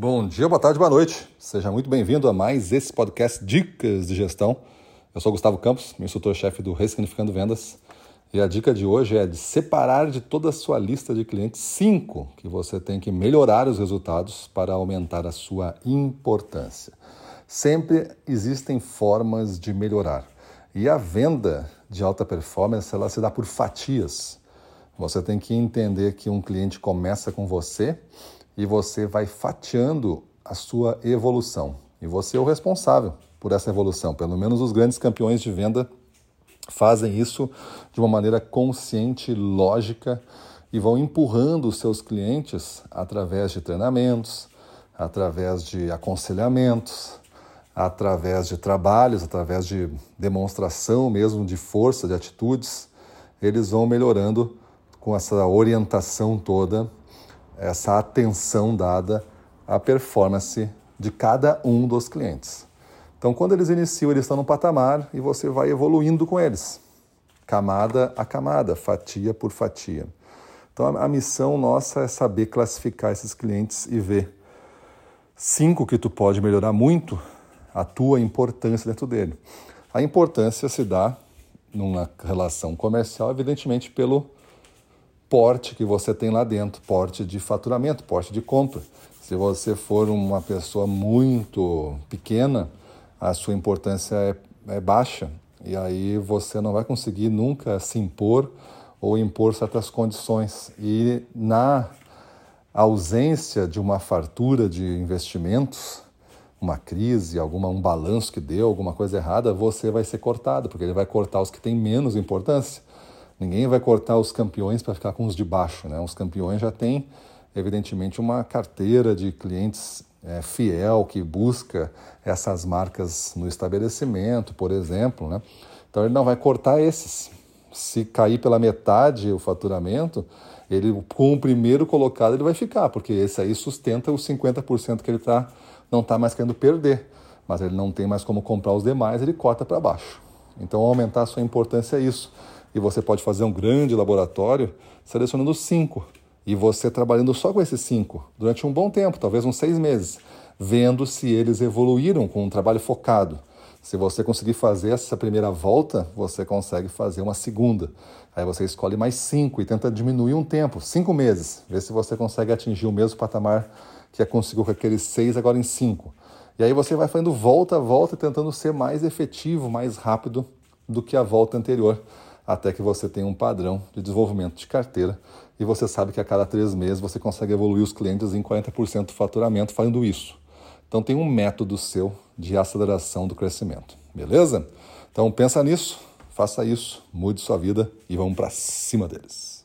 Bom dia, boa tarde, boa noite. Seja muito bem-vindo a mais esse podcast Dicas de Gestão. Eu sou Gustavo Campos, instrutor-chefe do Ressignificando Vendas. E a dica de hoje é de separar de toda a sua lista de clientes cinco que você tem que melhorar os resultados para aumentar a sua importância. Sempre existem formas de melhorar. E a venda de alta performance, ela se dá por fatias. Você tem que entender que um cliente começa com você e você vai fatiando a sua evolução. E você é o responsável por essa evolução. Pelo menos os grandes campeões de venda fazem isso de uma maneira consciente, lógica e vão empurrando os seus clientes através de treinamentos, através de aconselhamentos, através de trabalhos, através de demonstração mesmo de força, de atitudes. Eles vão melhorando com essa orientação toda essa atenção dada à performance de cada um dos clientes. Então, quando eles iniciam, eles estão no patamar e você vai evoluindo com eles, camada a camada, fatia por fatia. Então, a missão nossa é saber classificar esses clientes e ver cinco que tu pode melhorar muito a tua importância dentro dele. A importância se dá numa relação comercial, evidentemente, pelo porte que você tem lá dentro, porte de faturamento, porte de compra. Se você for uma pessoa muito pequena, a sua importância é, é baixa e aí você não vai conseguir nunca se impor ou impor certas condições. E na ausência de uma fartura de investimentos, uma crise, alguma um balanço que deu, alguma coisa errada, você vai ser cortado, porque ele vai cortar os que têm menos importância. Ninguém vai cortar os campeões para ficar com os de baixo. Né? Os campeões já têm, evidentemente, uma carteira de clientes é, fiel que busca essas marcas no estabelecimento, por exemplo. Né? Então ele não vai cortar esses. Se cair pela metade o faturamento, ele com o primeiro colocado ele vai ficar, porque esse aí sustenta os 50% que ele tá, não está mais querendo perder. Mas ele não tem mais como comprar os demais, ele corta para baixo. Então aumentar a sua importância é isso e você pode fazer um grande laboratório selecionando cinco e você trabalhando só com esses cinco durante um bom tempo, talvez uns seis meses, vendo se eles evoluíram com um trabalho focado. Se você conseguir fazer essa primeira volta, você consegue fazer uma segunda. Aí você escolhe mais cinco e tenta diminuir um tempo, cinco meses, ver se você consegue atingir o mesmo patamar que conseguiu com aqueles seis agora em cinco. E aí você vai fazendo volta a volta, tentando ser mais efetivo, mais rápido do que a volta anterior até que você tenha um padrão de desenvolvimento de carteira e você sabe que a cada três meses você consegue evoluir os clientes em 40% do faturamento fazendo isso. Então tem um método seu de aceleração do crescimento, beleza? Então pensa nisso, faça isso, mude sua vida e vamos para cima deles.